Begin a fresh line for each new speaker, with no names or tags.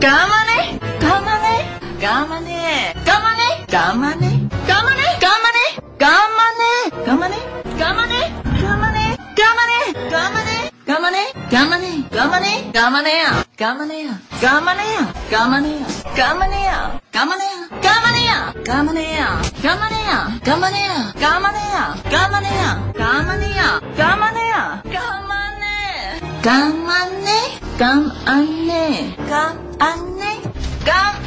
頑張れ。頑張マネガれ。頑張れ。頑張れ。頑張マネガれ。頑張れ。頑張れ。頑張マネガれ。頑張れ。頑張れ。頑張マネガれ頑張れ頑張れや。頑マれガ頑張れや。頑張れや。頑マれガ頑張れや。頑張れや。頑マれガ頑張れや。頑張れや。頑マれガ頑張れや。頑張れや。頑マネガ張れ。干ん呢干ね。呢干。